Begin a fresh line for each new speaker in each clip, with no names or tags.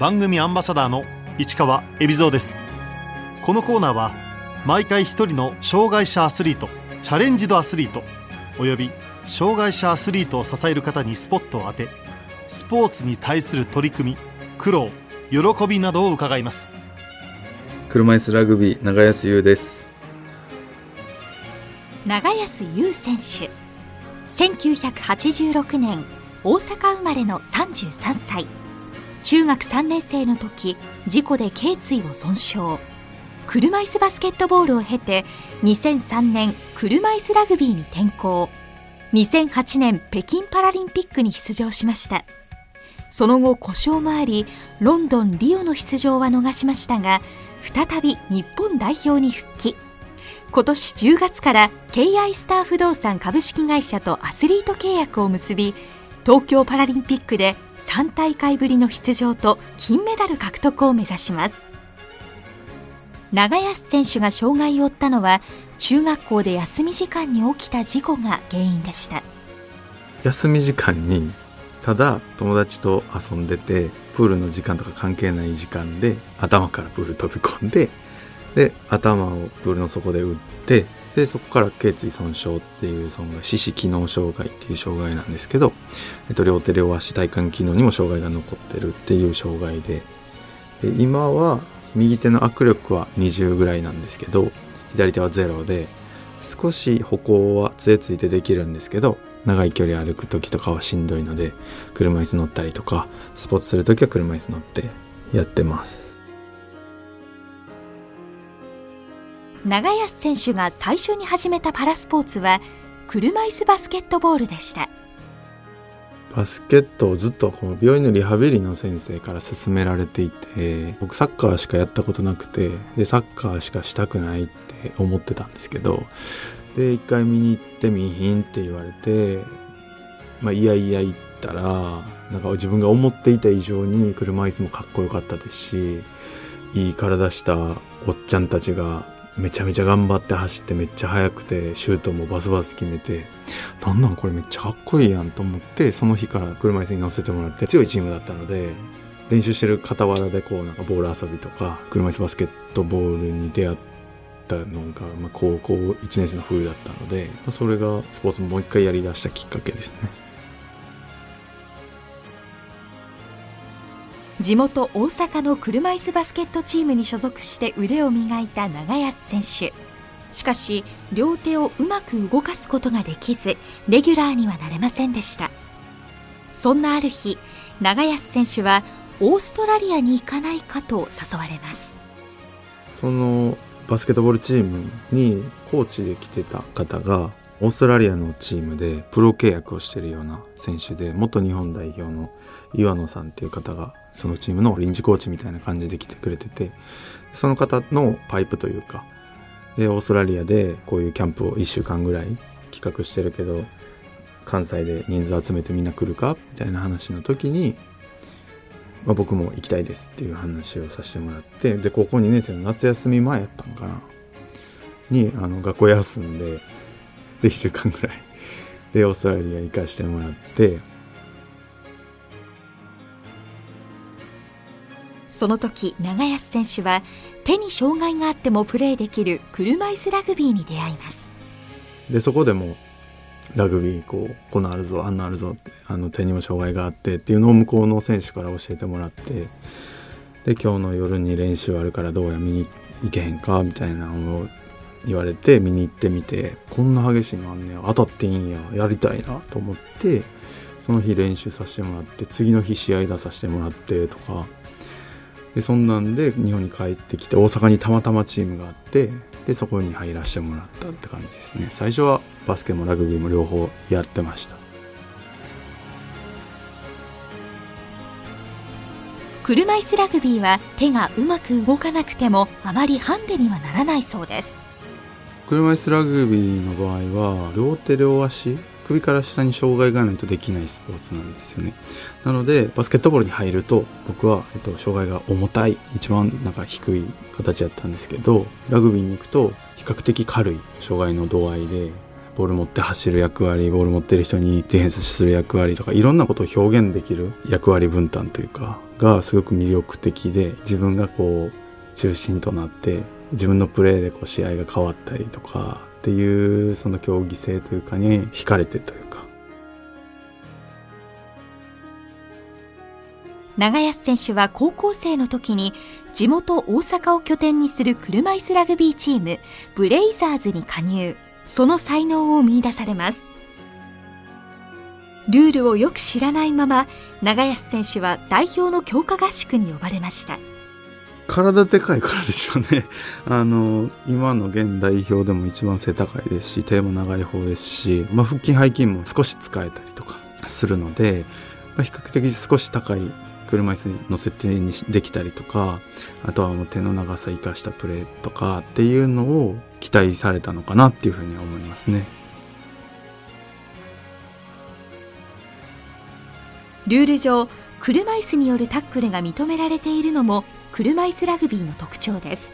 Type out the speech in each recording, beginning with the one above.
番組アンバサダーの市川恵比蔵です。このコーナーは毎回一人の障害者アスリートチャレンジドアスリートおよび障害者アスリートを支える方にスポットを当てスポーツに対する取り組み苦労喜びなどを伺います。
車椅子ラグビー長安優です。
長安優選手。1986年大阪生まれの33歳中学3年生の時事故で頸椎を損傷。車椅子バスケットボールを経て2003年車椅子ラグビーに転向。2008年北京パラリンピックに出場しました。その後故障もありロンドンリオの出場は逃しましたが再び日本代表に復帰。今年10月から KI スター不動産株式会社とアスリート契約を結び東京パラリンピックで3大会ぶりの出場と金メダル獲得を目指します。長安選手が障害を負ったのは中学校で休み時間に起きた事故が原因でした。
休み時間にただ友達と遊んでてプールの時間とか関係ない時間で頭からプール飛び込んでで頭をプールの底で打ってでそこから頸椎損傷っていう損害四肢機能障害っていう障害なんですけど、えっと、両手両足体幹機能にも障害が残ってるっていう障害でで今は右手の握力は20ぐらいなんですけど左手は0で少し歩行は杖ついてできるんですけど長い距離歩く時とかはしんどいので車椅子乗ったりとかスポーツする時は車椅子乗ってやってます。
長安選手が最初に始めたパラスポーツは車椅子バスケットボールでした。
バスケットをずっとこの病院のリハビリの先生から勧められていて僕サッカーしかやったことなくてでサッカーしかしたくないって思ってたんですけどで一回見に行ってみひんって言われてまあいやいや行ったらなんか自分が思っていた以上に車椅子もかっこよかったですしいい体したおっちゃんたちがめちゃめちゃ頑張って走ってめっちゃ速くてシュートもバスバス決めてなんなんこれめっちゃかっこいいやんと思ってその日から車椅子に乗せてもらって強いチームだったので練習してる傍らでこうなんかボール遊びとか車椅子バスケットボールに出会ったのが、まあ、高校1年生の冬だったのでそれがスポーツもう一回やりだしたきっかけですね。
地元大阪の車椅子バスケットチームに所属して腕を磨いた長安選手。しかし両手をうまく動かすことができずレギュラーにはなれませんでした。そんなある日長安選手はオーストラリアに行かないかと誘われます。
そのバスケットボールチームにコーチで来てた方がオーストラリアのチームでプロ契約をしてるような選手で元日本代表の岩野さんっていう方がそのチームの臨時コーチみたいな感じで来てくれててその方のパイプというかでオーストラリアでこういうキャンプを1週間ぐらい企画してるけど関西で人数集めてみんな来るかみたいな話の時に、まあ、僕も行きたいですっていう話をさせてもらってで高校2年生の夏休み前やったんかな。にあの学校休んでで1週間ぐらい。でオーストラリア行かしてもらって
その時長安選手は手に障害があってもプレーできる車椅子ラグビーに出会います。
でそこでもラグビーこうこのあるぞあんなあるぞあの手にも障害があってっていうのを向こうの選手から教えてもらってで今日の夜に練習あるからどうや見に行けへんかみたいなのを言われて見に行ってみてこんな激しいのあんねや当たっていいんややりたいなと思ってその日練習させてもらって次の日試合出させてもらってとかでそんなんで日本に帰ってきて大阪にたまたまチームがあってでそこに入らせてもらったって感じですね。最初はバスケもラグビーも両方やってました。
車椅子ラグビーは手がうまく動かなくてもあまりハンデにはならないそうです。
車椅子ラグビーの場合は両手両足首から下に障害がないとできないスポーツなんですよね。なのでバスケットボールに入ると僕は、えっと、障害が重たい一番なんか低い形だったんですけどラグビーに行くと比較的軽い障害の度合いでボール持って走る役割ボール持ってる人にディフェンスする役割とかいろんなことを表現できる役割分担というかがすごく魅力的で自分がこう中心となって自分のプレーでこう試合が変わったりとかっていうその競技性というかに惹かれてというか。
長安選手は高校生の時に地元大阪を拠点にする車椅子ラグビーチームブレイザーズに加入。その才能を見出されます。ルールをよく知らないまま長安選手は代表の強化合宿に呼ばれました。
体でかいからでしょうね あの今の現代表でも一番背高いですし手も長い方ですし、まあ、腹筋背筋も少し使えたりとかするので、まあ、比較的少し高い車椅子に乗せてにできたりとかあとはもう手の長さ生かしたプレーとかっていうのを期待されたのかなっていうふうに思いますね。
ルール上車椅子によるタックルが認められているのも車椅子ラグビーの特徴です。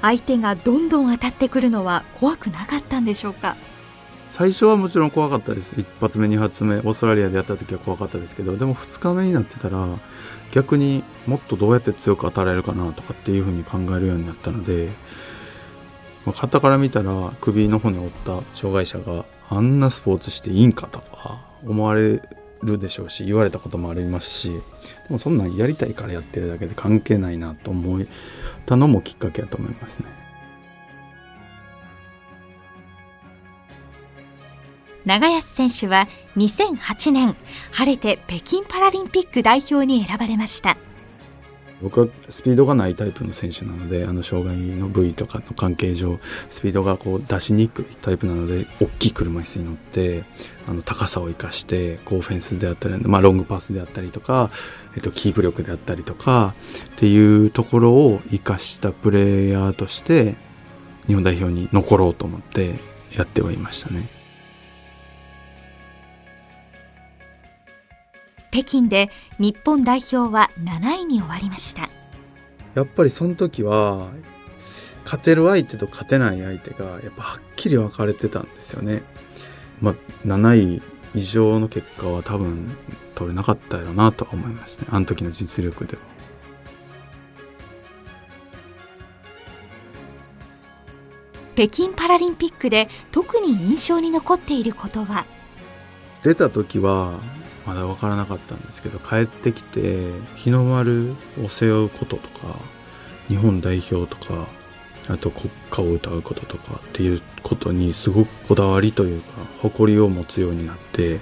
相手がどんどん当たってくるのは怖くなかったんでしょうか？
最初はもちろん怖かったです。1発目2発目オーストラリアでやった時は怖かったですけどでも2日目になってたら逆にもっとどうやって強く当たられるかなとかっていうふうに考えるようになったので、まあ、肩から見たら首の骨を折った障害者があんなスポーツしていいんか？とか思われるでしょうし言われたこともありますしでもそんなんやりたいからやってるだけで関係ないなと思ったのもきっかけだと思いますね。
長安選手は2008年晴れて北京パラリンピック代表に選ばれました
僕はスピードがないタイプの選手なのであの障害の部位とかの関係上スピードがこう出しにくいタイプなので大きい車椅子に乗ってあの高さを生かしてこうフェンスであったり、まあ、ロングパスであったりとか、えっと、キープ力であったりとかっていうところを生かしたプレイヤーとして日本代表に残ろうと思ってやってはいましたね。
北京で日本代表は7位に終わりました
やっぱりその時は勝てる相手と勝てない相手がやっぱはっきり分かれてたんですよね。まあ、7位以上の結果は多分取れなかったよなとは思いますねあの時の実力では。
北京パラリンピックで特に印象に残っていることは？
出た時はまだ分からなかったんですけど帰ってきて日の丸を背負うこととか日本代表とかあと国歌を歌うこととかっていうことにすごくこだわりというか誇りを持つようになって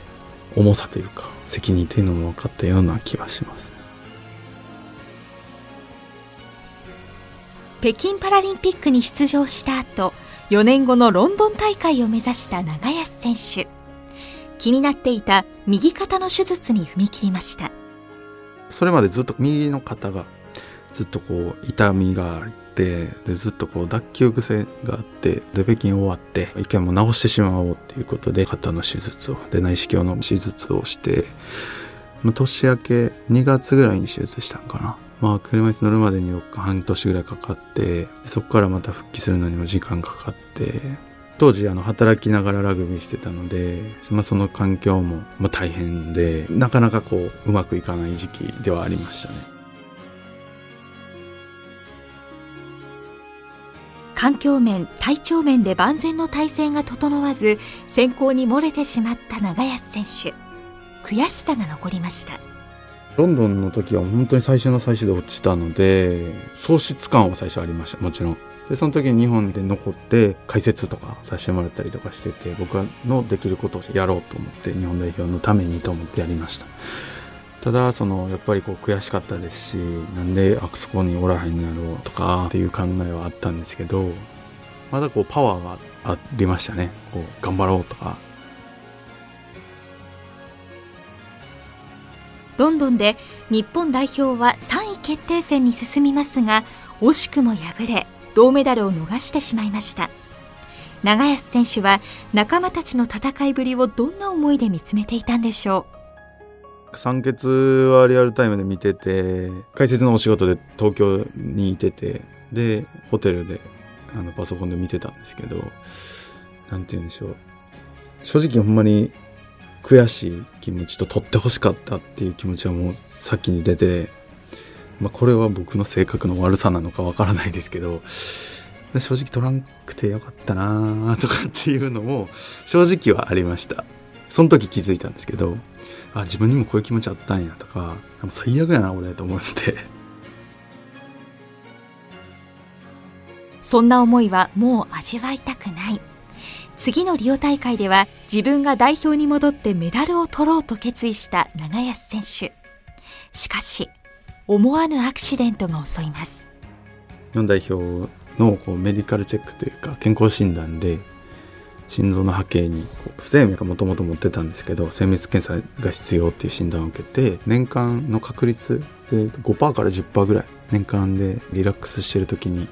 重さというか責任っていうのも分かったような気はします、
北京パラリンピックに出場した後4年後のロンドン大会を目指した長安選手。気になっていた右肩の手術に踏み切りました。
それまでずっと右の肩がずっとこう痛みがあってでずっとこう脱臼癖があってで北京終わって一回も治してしまおうっていうことで肩の手術をで内視鏡の手術をして年明け2月ぐらいに手術したんかな。まあ車椅子乗るまでに半年ぐらいかかってそこからまた復帰するのにも時間かかって当時あの働きながらラグビーしてたので、まあ、その環境もまあ大変でなかなかこううまくいかない時期ではありましたね。
環境面体調面で万全の体制が整わず選考に漏れてしまった長安選手。悔しさが残りました。
ロンドンの時は本当に最初の最初で落ちたので喪失感は最初ありましたもちろんでその時に日本で残って解説とかさせてもらったりとかしてて僕のできることをやろうと思って日本代表のためにと思ってやりました。ただそのやっぱりこう悔しかったですしなんであそこにおらへんのやろうとかっていう考えはあったんですけどまだこうパワーがありましたね。こう頑張ろうとか。
ロンドンで日本代表は3位決定戦に進みますが惜しくも敗れ銅メダルを逃してしまいました。長安選手は仲間たちの戦いぶりをどんな思いで見つめていたんでしょ
う？酸欠はリアルタイムで見てて解説のお仕事で東京にいててでホテルであのパソコンで見てたんですけど何て言うんでしょう。正直ほんまに悔しい気持ちと取ってほしかったっていう気持ちはもう先に出て、まあ、これは僕の性格の悪さなのかわからないですけど正直取らんくてよかったなとかっていうのも正直はありました。その時気づいたんですけどあ自分にもこういう気持ちあったんやとか最悪やな俺と思って。
そんな思いはもう味わいたくない。次のリオ大会では自分が代表に戻ってメダルを取ろうと決意した長安選手。しかし思わぬアクシデントが襲います。
日本代表のこうメディカルチェックというか健康診断で心臓の波形にこう不整脈がもともと持ってたんですけど精密検査が必要っていう診断を受けて年間の確率で5%から10%ぐらい年間でリラックスしてる時に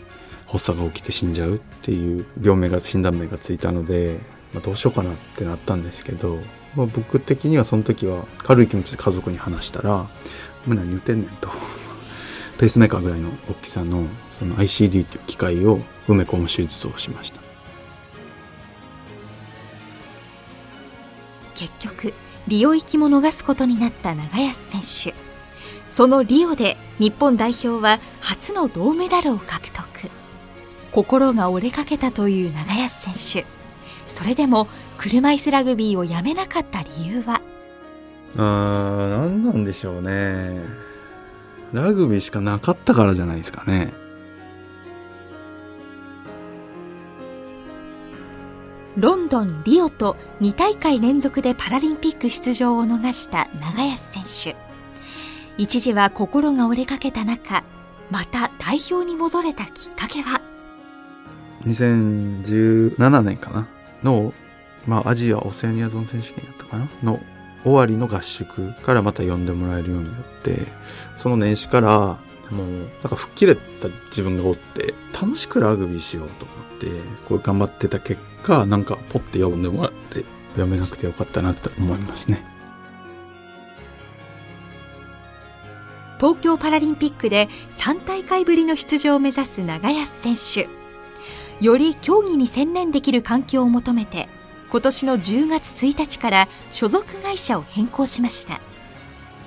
発作が起きて死んじゃうっていう病名が診断名がついたので、まあ、どうしようかなってなったんですけど、まあ、僕的にはその時は軽い気持ちで家族に話したら「何言ってんねん」と。ペースメーカーぐらいの大きさのその ICD っていう機械を埋め込む手術をしました。
結局リオ行きも逃すことになった長安選手。そのリオで日本代表は初の銅メダルを獲得。心が折れかけたという長安選手。それでも車椅子ラグビーをやめなかった理由は？
あー何なんでしょうね。ラグビーしかなかったからじゃないですかね。
ロンドン、リオと2大会連続でパラリンピック出場を逃した長安選手。一時は心が折れかけた中また代表に戻れたきっかけは
？2017年かな？の、まあ、アジアオセアニアゾーン選手権やったかな？の終わりの合宿からまた呼んでもらえるようになってその年始からもうなんか吹っ切れた自分がおって楽しくラグビーしようと思ってこう頑張ってた結果なんかポッて呼んでもらってやめなくてよかったなって思いますね。
東京パラリンピックで3大会ぶりの出場を目指す長安選手より競技に専念できる環境を求めて今年の10月1日から所属会社を変更しました。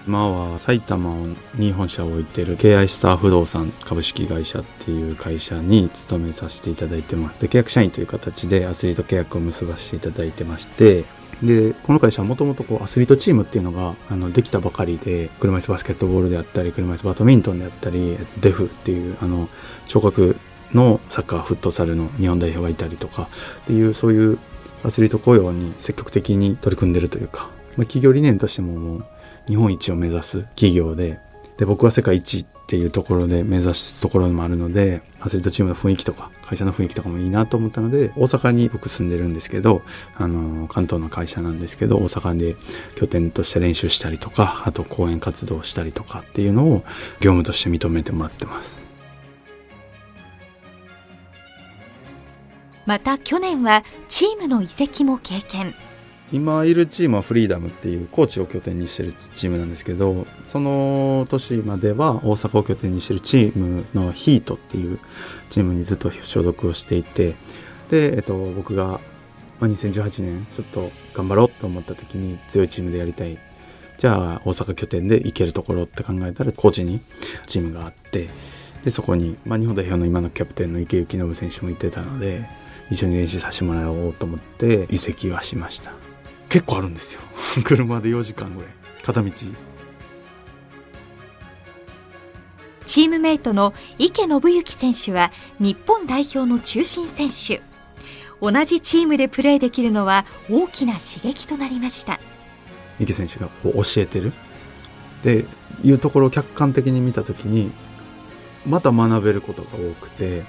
今は埼玉に本社を置いてる KI スター不動産株式会社っていう会社に勤めさせていただいてます。で契約社員という形でアスリート契約を結ばせていただいてまして。でこの会社はもともとアスリートチームっていうのがあのできたばかりで車椅子バスケットボールであったり車椅子バドミントンであったりデフっていうあの聴覚のサッカーフットサルの日本代表がいたりとかっていうそういうアスリート雇用に積極的に取り組んでるというか、まあ、企業理念としてももう日本一を目指す企業でで僕は世界一っていうところで目指すところもあるのでアスリートチームの雰囲気とか会社の雰囲気とかもいいなと思ったので大阪に僕住んでるんですけどあの関東の会社なんですけど大阪で拠点として練習したりとかあと講演活動したりとかっていうのを業務として認めてもらってます。
また去年はチームの移籍も経験。
今いるチームはフリーダムっていうコーチを拠点にしてるチームなんですけどその年までは大阪を拠点にしてるチームのヒートっていうチームにずっと所属をしていてで、えっと、僕が、2018年ちょっと頑張ろうと思った時に強いチームでやりたい。じゃあ大阪拠点で行けるところって考えたら高知にチームがあってでそこに、まあ、日本代表の今のキャプテンの池幸信選手もいてたので一緒に練習させてもらおうと思って移籍はしました。結構あるんですよ。車で4時間ぐらい。片道。
チームメイトの池信之選手は日本代表の中心選手。同じチームでプレーできるのは大きな刺激となりました。
池選手がこう教えてる。でいうところを客観的に見た時にまた学べることが多くて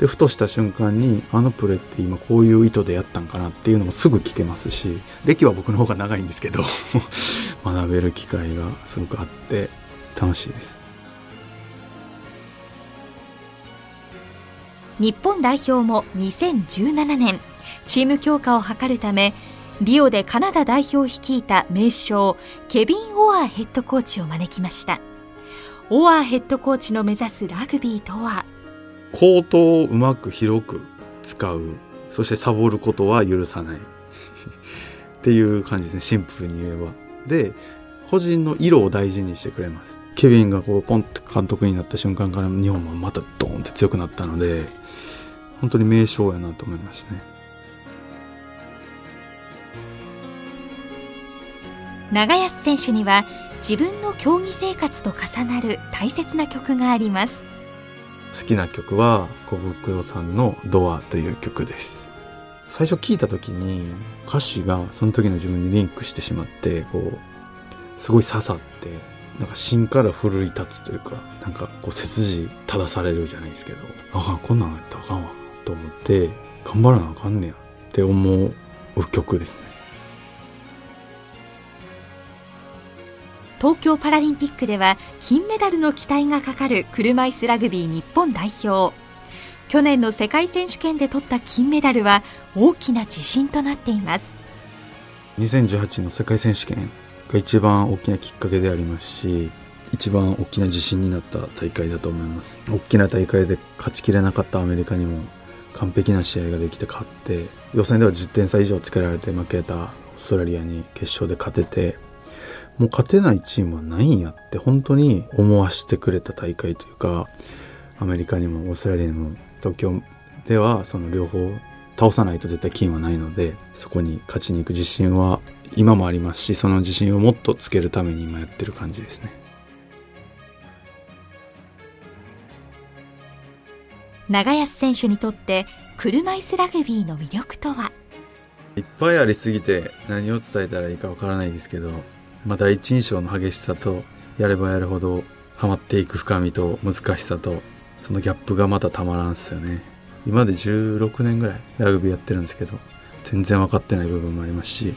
でふとした瞬間にあのプレーって今こういう意図でやったんかなっていうのもすぐ聞けますし歴は僕の方が長いんですけど 学べる機会がすごくあって楽しいです。
日本代表も2017年チーム強化を図るためリオでカナダ代表を率いた名将ケビン・オアーヘッドコーチを招きました。オアーヘッドコーチの目指すラグビーとは？
コートをうまく広く使うそしてサボることは許さない。っていう感じですね。シンプルに言えば。で個人の色を大事にしてくれます。ケビンがこうポンって監督になった瞬間から日本はまたドーンって強くなったので本当に名将やなと思いますね。
長安選手には自分の競技生活と重なる大切な曲があります。
好きな曲は小袋さんの「ドア」という曲です。最初聞いた時に歌詞がその時の自分にリンクしてしまってこうすごい刺さってなんか芯から奮い立つというかなんかこう背筋正されるじゃないですけどああこんなんやったらあかんわと思って頑張らなあかんねやって思う曲ですね。
東京パラリンピックでは金メダルの期待がかかる車いすラグビー日本代表。去年の世界選手権で取った金メダルは大きな自信となっています。
2018の世界選手権が一番大きなきっかけでありますし一番大きな自信になった大会だと思います。大きな大会で勝ちきれなかったアメリカにも完璧な試合ができて勝って予選では10点差以上つけられて負けたオーストラリアに決勝で勝ててもう勝てないチームはないんやって本当に思わせてくれた大会というかアメリカにもオーストラリアにも東京ではその両方倒さないと絶対金はないのでそこに勝ちに行く自信は今もありますしその自信をもっとつけるために今やってる感じですね。
長安選手にとって車椅子ラグビーの魅力とは？い
っぱいありすぎて何を伝えたらいいかわからないですけどまあ、第一印象の激しさとやればやるほどハマっていく深みと難しさとそのギャップがまたたまらんすよね。今まで16年ぐらいラグビーやってるんですけど全然分かってない部分もありますしも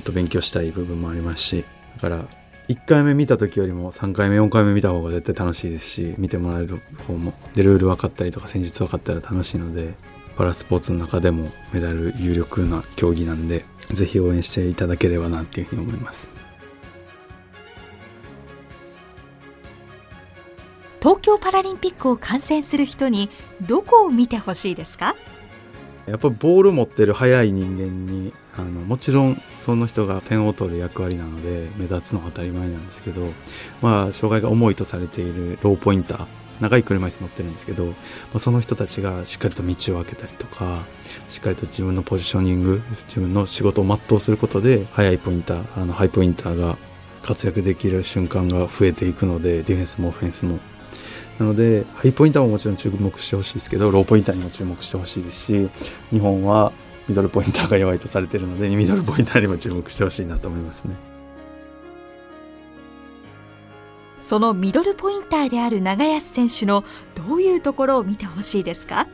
っと勉強したい部分もありますしだから1回目見た時よりも3回目4回目見た方が絶対楽しいですし見てもらえる方もでルール分かったりとか戦術分かったら楽しいのでパラスポーツの中でもメダル有力な競技なんで是非応援していただければなっていうふうに思います。
東京パラリンピックを観戦する人にどこを見てほしいですか？
やっぱボール持ってる速い人間にあのもちろんその人が点を取る役割なので目立つのは当たり前なんですけど、まあ、障害が重いとされているローポインター長い車椅子乗ってるんですけど、まあ、その人たちがしっかりと道を開けたりとかしっかりと自分のポジショニング自分の仕事を全うすることで速いポインターあのハイポインターが活躍できる瞬間が増えていくのでディフェンスもオフェンスもなのでハイポインターももちろん注目してほしいですけどローポインターにも注目してほしいですし日本はミドルポインターが弱いとされているのでミドルポインターにも注目してほしいなと思いますね。
そのミドルポインターである長安選手のどういうところを見てほしいですか、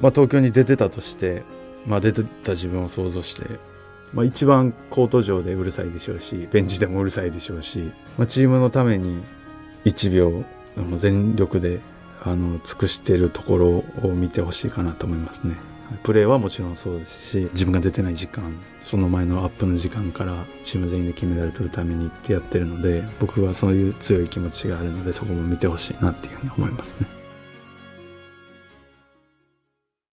まあ、東京に出てたとして、まあ、出てた自分を想像して、まあ、一番コート上でうるさいでしょうしベンチでもうるさいでしょうし、まあ、チームのために1秒全力であの尽くしているところを見てほしいかなと思いますね。プレーはもちろんそうですし自分が出てない時間その前のアップの時間からチーム全員で金メダル取るためにってやってるので僕はそういう強い気持ちがあるのでそこも見てほしいなっていうふうに思いますね。